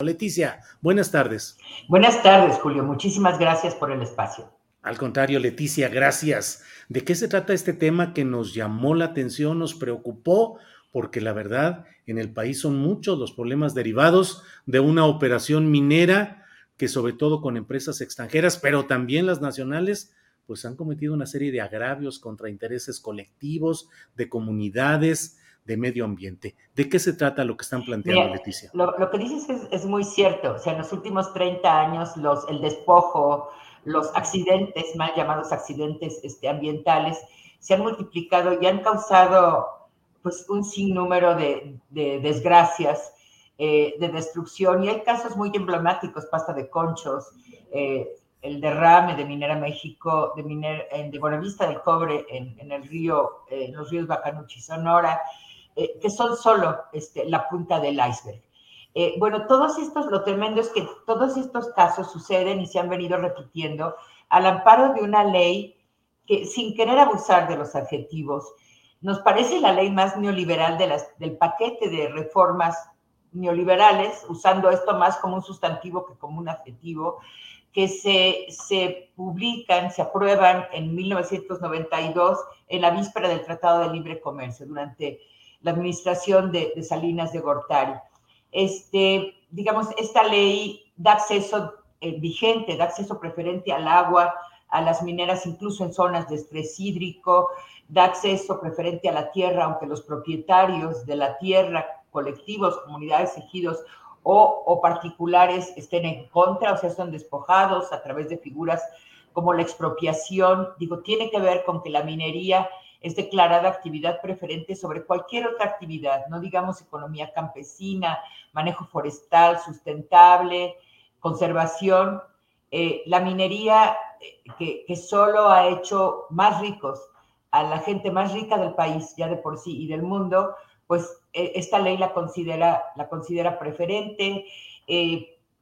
Leticia, buenas tardes. Buenas tardes, Julio. Muchísimas gracias por el espacio. Al contrario, Leticia, gracias. ¿De qué se trata este tema que nos llamó la atención, nos preocupó? Porque la verdad, en el país son muchos los problemas derivados de una operación minera que sobre todo con empresas extranjeras, pero también las nacionales, pues han cometido una serie de agravios contra intereses colectivos, de comunidades, de medio ambiente. ¿De qué se trata lo que están planteando, Mira, Leticia? Lo, lo que dices es, es, muy cierto. O sea, en los últimos 30 años, los, el despojo, los accidentes, mal llamados accidentes este, ambientales, se han multiplicado y han causado pues, un sinnúmero de, de desgracias, eh, de destrucción. Y hay casos muy emblemáticos, pasta de conchos, eh, el derrame de Minera México, de, Miner, de Buenavista del Cobre en, en el río, eh, en los ríos Bacanuchi, Sonora, eh, que son solo este, la punta del iceberg. Eh, bueno, todos estos, lo tremendo es que todos estos casos suceden y se han venido repitiendo al amparo de una ley que, sin querer abusar de los adjetivos, nos parece la ley más neoliberal de las, del paquete de reformas neoliberales, usando esto más como un sustantivo que como un adjetivo, que se, se publican, se aprueban en 1992 en la víspera del Tratado de Libre Comercio, durante la administración de, Salinas de Gortari. Este, digamos, esta ley da acceso eh, vigente, da acceso preferente al agua, a las mineras, incluso en zonas de estrés hídrico, da acceso preferente a la tierra, aunque los propietarios de la tierra, colectivos, comunidades, ejidos o, o particulares estén en contra, o sea, son despojados a través de figuras como la expropiación. Digo, tiene que ver con que la minería es declarada actividad preferente sobre cualquier otra actividad, no digamos economía campesina, manejo forestal sustentable, conservación. Eh, la minería eh, que, solo ha hecho más ricos a la gente más rica del país, ya de por sí, y del mundo, pues eh, esta ley la considera, la considera preferente,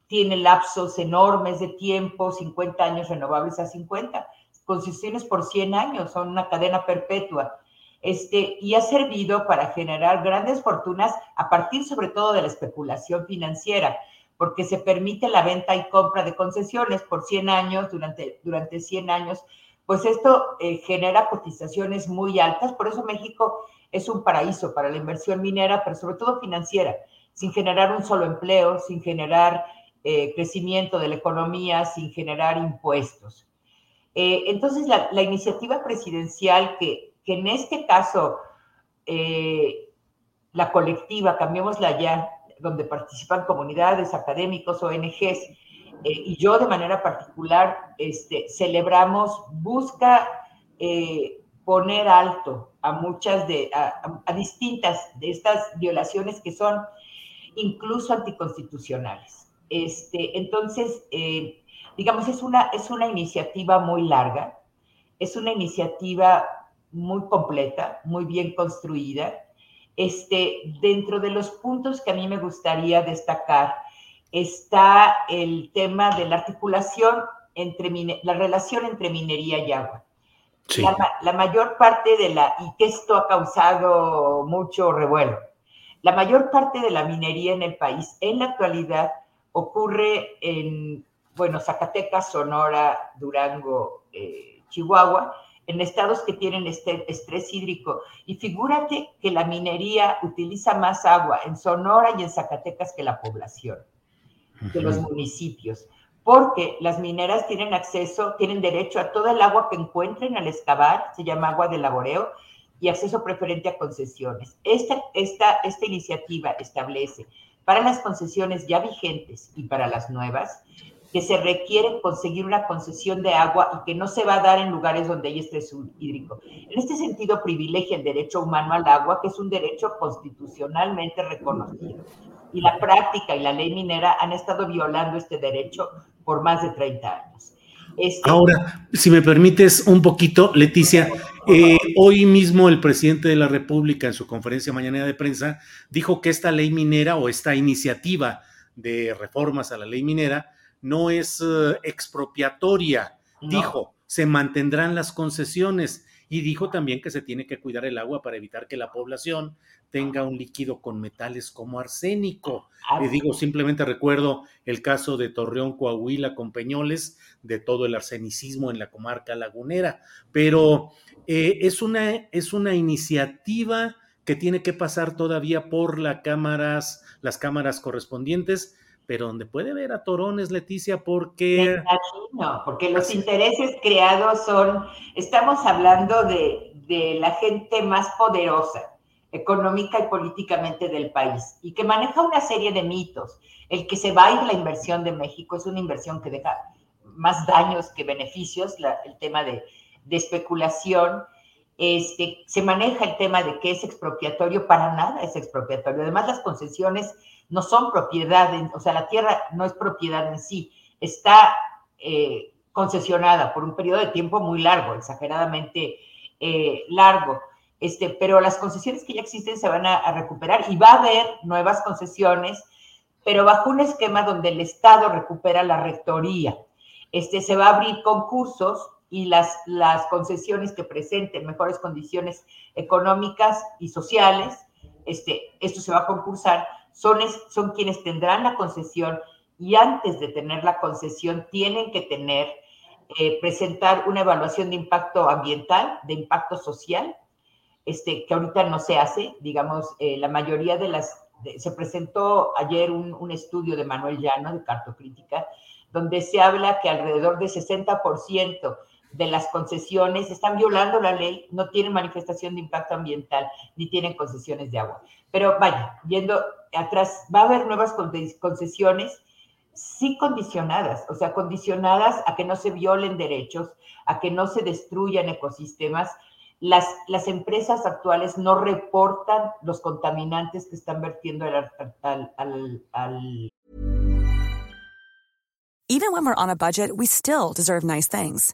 tiene lapsos enormes de tiempo, 50 años renovables a 50 concesiones por 100 años, son una cadena perpetua. Este, y ha servido para generar grandes fortunas a partir sobre todo de la especulación financiera, porque se permite la venta y compra de concesiones por 100 años, durante, durante 100 años, pues esto eh, genera cotizaciones muy altas, por eso México es un paraíso para la inversión minera, pero sobre todo financiera, sin generar un solo empleo, sin generar eh, crecimiento de la economía, sin generar impuestos. Eh, entonces, la, iniciativa presidencial que, que en este caso, eh, la colectiva, cambiémosla ya, donde participan comunidades, académicos, ONGs, eh, y yo de manera particular, este, celebramos, busca eh, poner alto a muchas de, a, distintas de estas violaciones que son incluso anticonstitucionales. Este, entonces, digamos, es una, es una iniciativa muy larga, es una iniciativa muy completa, muy bien construida. Este, dentro de los puntos que a mí me gustaría destacar está el tema de la articulación entre la relación entre minería y agua. Sí. La, la, mayor parte de la, y que esto ha causado mucho revuelo, la mayor parte de la minería en el país en la actualidad ocurre en bueno, Zacatecas, Sonora, Durango, eh, Chihuahua, en estados que tienen este estrés hídrico. Y figúrate que la minería utiliza más agua en Sonora y en Zacatecas que la población, que los municipios, porque las mineras tienen acceso, tienen derecho a toda el agua que encuentren al excavar, se llama agua de laboreo, y acceso preferente a concesiones. Esta, esta, esta iniciativa establece para las concesiones ya vigentes y para las nuevas que se requiere conseguir una concesión de agua y que no se va a dar en lugares donde hay estrés hídrico. En este sentido, privilegia el derecho humano al agua, que es un derecho constitucionalmente reconocido. Y la práctica y la ley minera han estado violando este derecho por más de 30 años. Este... Ahora, si me permites un poquito, Leticia, eh, hoy mismo el presidente de la República en su conferencia mañana de prensa dijo que esta ley minera o esta iniciativa de reformas a la ley minera no es eh, expropiatoria. Dijo, se mantendrán las concesiones y dijo también que se tiene que cuidar el agua para evitar que la población tenga un líquido con metales como arsénico. Y digo, simplemente recuerdo el caso de Torreón, Coahuila, con Peñoles, de todo el arsenicismo en la comarca lagunera. Pero eh, es, una, es una iniciativa que tiene que pasar todavía por las cámaras, las cámaras correspondientes pero donde puede ver a torones, Leticia, porque... Porque los intereses creados son, estamos hablando de, de la gente más poderosa económica y políticamente del país y que maneja una serie de mitos. El que se va a ir la inversión de México es una inversión que deja más daños que beneficios, el tema de, de especulación. Este, se maneja el tema de que es expropiatorio, para nada es expropiatorio. Además, las concesiones no son propiedad, o sea, la tierra no es propiedad en sí, está eh, concesionada por un periodo de tiempo muy largo, exageradamente eh, largo. Este, pero las concesiones que ya existen se van a, recuperar y va a haber nuevas concesiones, pero bajo un esquema donde el Estado recupera la rectoría. Este, se va a abrir concursos y las, las concesiones que presenten mejores condiciones económicas y sociales, este, esto se va a concursar son, son quienes tendrán la concesión y antes de tener la concesión tienen que tener, eh, presentar una evaluación de impacto ambiental, de impacto social, este, que ahorita no se hace, digamos, eh, la mayoría de las, se presentó ayer un, un, estudio de Manuel Llano, de Cartocrítica, donde se habla que alrededor de 60% de las concesiones están violando la ley, no tienen manifestación de impacto ambiental, ni tienen concesiones de agua. Pero vaya, yendo atrás, va a haber nuevas concesiones, sí condicionadas, o sea, condicionadas a que no se violen derechos, a que no se destruyan ecosistemas. Las, las empresas actuales no reportan los contaminantes que están vertiendo al, al, al, al Even when we're on a budget, we still deserve nice things.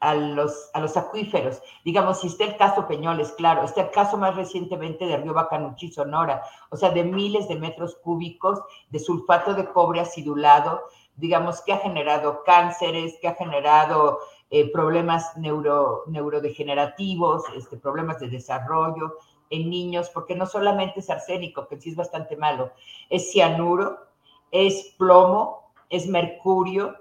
A los, a los acuíferos. Digamos, si está el caso Peñoles, claro, está el caso más recientemente de Río Bacanuchi, Sonora, o sea, de miles de metros cúbicos de sulfato de cobre acidulado, digamos, que ha generado cánceres, que ha generado eh, problemas neuro, neurodegenerativos, este, problemas de desarrollo en niños, porque no solamente es arsénico, que sí es bastante malo, es cianuro, es plomo, es mercurio,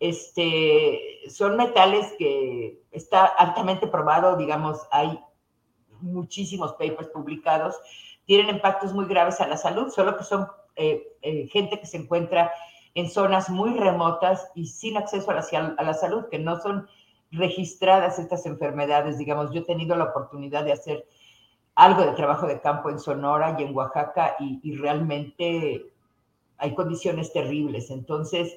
este, son metales que está altamente probado, digamos, hay muchísimos papers publicados, tienen impactos muy graves a la salud, solo que son eh, eh, gente que se encuentra en zonas muy remotas y sin acceso a la, a la salud, que no son registradas estas enfermedades. Digamos, yo he tenido la oportunidad de hacer algo de trabajo de campo en Sonora y en Oaxaca y, realmente hay condiciones terribles. Entonces,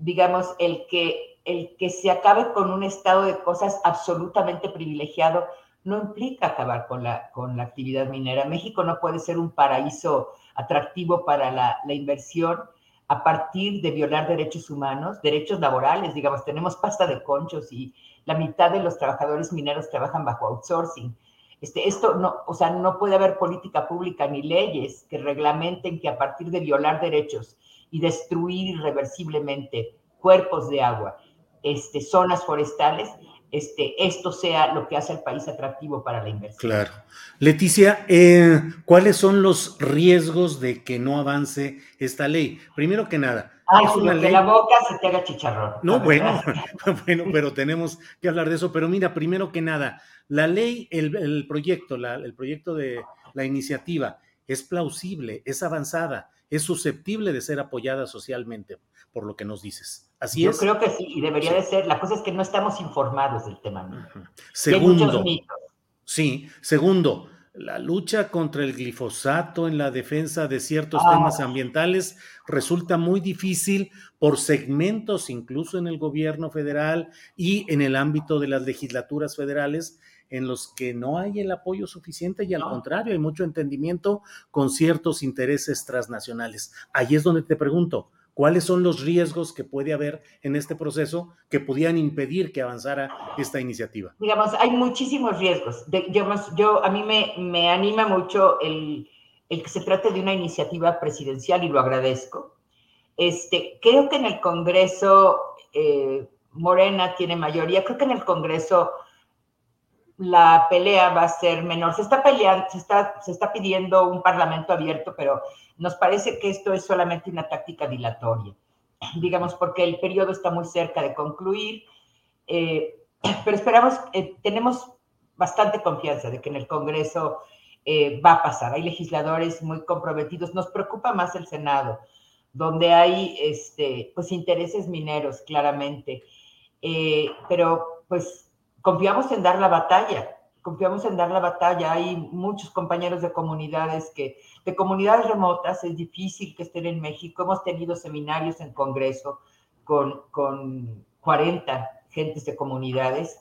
digamos, el que, el que se acabe con un estado de cosas absolutamente privilegiado no implica acabar con la, con la actividad minera. México no puede ser un paraíso atractivo para la, la inversión a partir de violar derechos humanos, derechos laborales, digamos, tenemos pasta de conchos y la mitad de los trabajadores mineros trabajan bajo outsourcing. Este, esto no, o sea, no puede haber política pública ni leyes que reglamenten que a partir de violar derechos y destruir irreversiblemente cuerpos de agua, este, zonas forestales, este, esto sea lo que hace al país atractivo para la inversión. Claro. Leticia, eh, ¿cuáles son los riesgos de que no avance esta ley? Primero que nada. Ay, que la boca se te haga chicharrón. No, bueno, bueno, pero tenemos que hablar de eso. Pero mira, primero que nada, la ley, el, proyecto, el proyecto de la iniciativa es plausible, es avanzada, es susceptible de ser apoyada socialmente, por lo que nos dices. Así Yo es. creo que sí, y debería de ser. La cosa es que no estamos informados del tema. Segundo, sí, segundo, la lucha contra el glifosato en la defensa de ciertos ah. temas ambientales resulta muy difícil por segmentos, incluso en el gobierno federal y en el ámbito de las legislaturas federales, en los que no hay el apoyo suficiente y al contrario, hay mucho entendimiento con ciertos intereses transnacionales. Ahí es donde te pregunto, ¿cuáles son los riesgos que puede haber en este proceso que pudieran impedir que avanzara esta iniciativa? Digamos, hay muchísimos riesgos. yo, a mí me, me anima mucho el, el, que se trate de una iniciativa presidencial y lo agradezco. Este, creo que en el Congreso eh, Morena tiene mayoría, creo que en el Congreso la pelea va a ser menor. Se está peleando, se está, se está pidiendo un parlamento abierto, pero nos parece que esto es solamente una táctica dilatoria, digamos, porque el periodo está muy cerca de concluir, eh, pero esperamos, eh, tenemos bastante confianza de que en el Congreso eh, va a pasar. Hay legisladores muy comprometidos. Nos preocupa más el Senado, donde hay este, pues, intereses mineros, claramente. pero pues confiamos en dar la batalla, confiamos en dar la batalla. Hay muchos compañeros de comunidades que, de comunidades remotas, es difícil que estén en México. Hemos tenido seminarios en Congreso con, con 40 gentes de comunidades.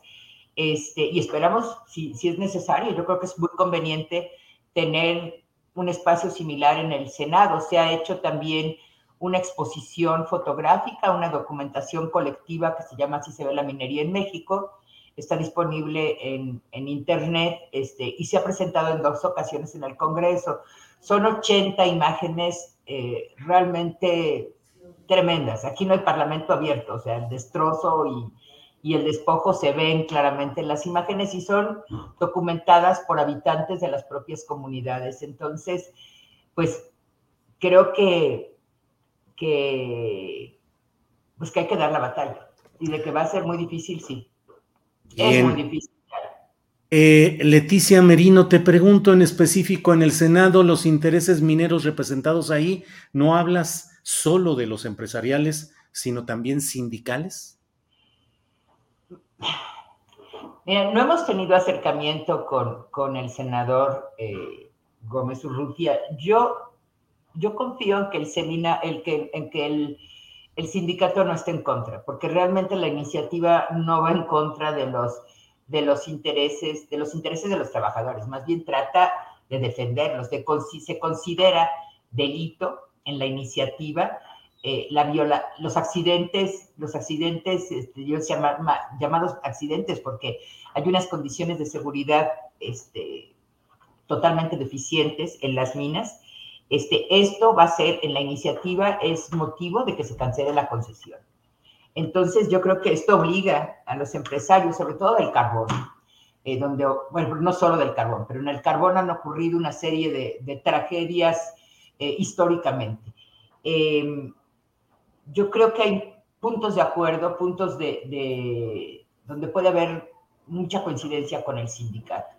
Este, y esperamos, si, si es necesario, yo creo que es muy conveniente tener un espacio similar en el Senado. Se ha hecho también una exposición fotográfica, una documentación colectiva que se llama Así se ve la minería en México, está disponible en, Internet este, y se ha presentado en dos ocasiones en el Congreso. Son 80 imágenes eh, realmente tremendas. Aquí no hay parlamento abierto, o sea, el destrozo y, y el despojo se ven claramente en las imágenes y son documentadas por habitantes de las propias comunidades. Entonces, pues creo que, que, pues que hay que dar la batalla y de que va a ser muy difícil, sí. Es muy difícil. Eh, Leticia Merino, te pregunto en específico, en el Senado, los intereses mineros representados ahí, ¿no hablas solo de los empresariales, sino también sindicales? Mira, no hemos tenido acercamiento con, el senador eh, Gómez Urrutia. Yo, yo confío en que el, semina, el que, en que el el sindicato no está en contra, porque realmente la iniciativa no va en contra de los, de los intereses, de los intereses de los trabajadores, más bien trata de defenderlos, de, se considera delito en la iniciativa eh, la viola, los accidentes, los accidentes, este, yo llamados accidentes, porque hay unas condiciones de seguridad este, totalmente deficientes en las minas este, esto va a ser, en la iniciativa, es motivo de que se cancele la concesión. Entonces, yo creo que esto obliga a los empresarios, sobre todo del carbón, eh, donde, bueno, no solo del carbón, pero en el carbón han ocurrido una serie de, tragedias eh, históricamente. Em, yo creo que hay puntos de acuerdo, puntos de, donde puede haber mucha coincidencia con el sindicato.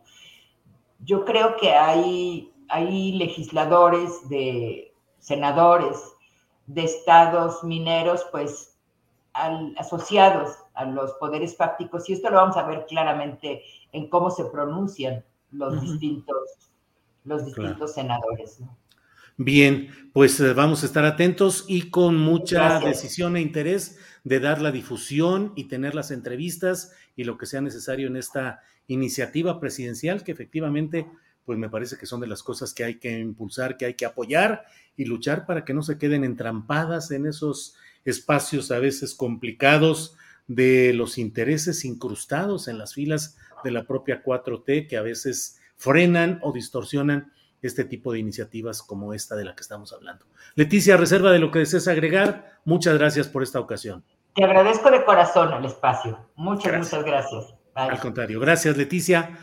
Yo creo que hay hay legisladores, de senadores de estados mineros, pues asociados a los poderes fácticos, y esto lo vamos a ver claramente en cómo se pronuncian los distintos, los distintos senadores. Bien, pues eh, vamos a estar atentos y con mucha decisión e interés de dar la difusión y tener las entrevistas y lo que sea necesario en esta iniciativa presidencial que efectivamente pues me parece que son de las cosas que hay que impulsar, que hay que apoyar y luchar para que no se queden entrampadas en esos espacios a veces complicados de los intereses incrustados en las filas de la propia 4T que a veces frenan o distorsionan este tipo de iniciativas como esta de la que estamos hablando. Leticia, reserva de lo que desees agregar, muchas gracias por esta ocasión. Te agradezco de corazón el espacio. Muchas, muchas gracias. Al contrario, gracias Leticia.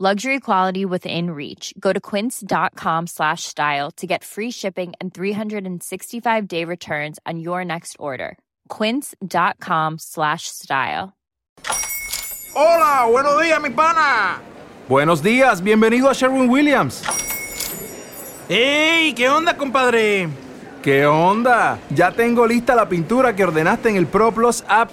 Luxury quality within reach. Go to quince.com slash style to get free shipping and 365 day returns on your next order. Quince.com slash style. Hola, buenos días, mi pana. Buenos días, bienvenido a Sherwin Williams. ¡Ey! ¿Qué onda, compadre? ¿Qué onda? Ya tengo lista la pintura que ordenaste en el ProPlus app.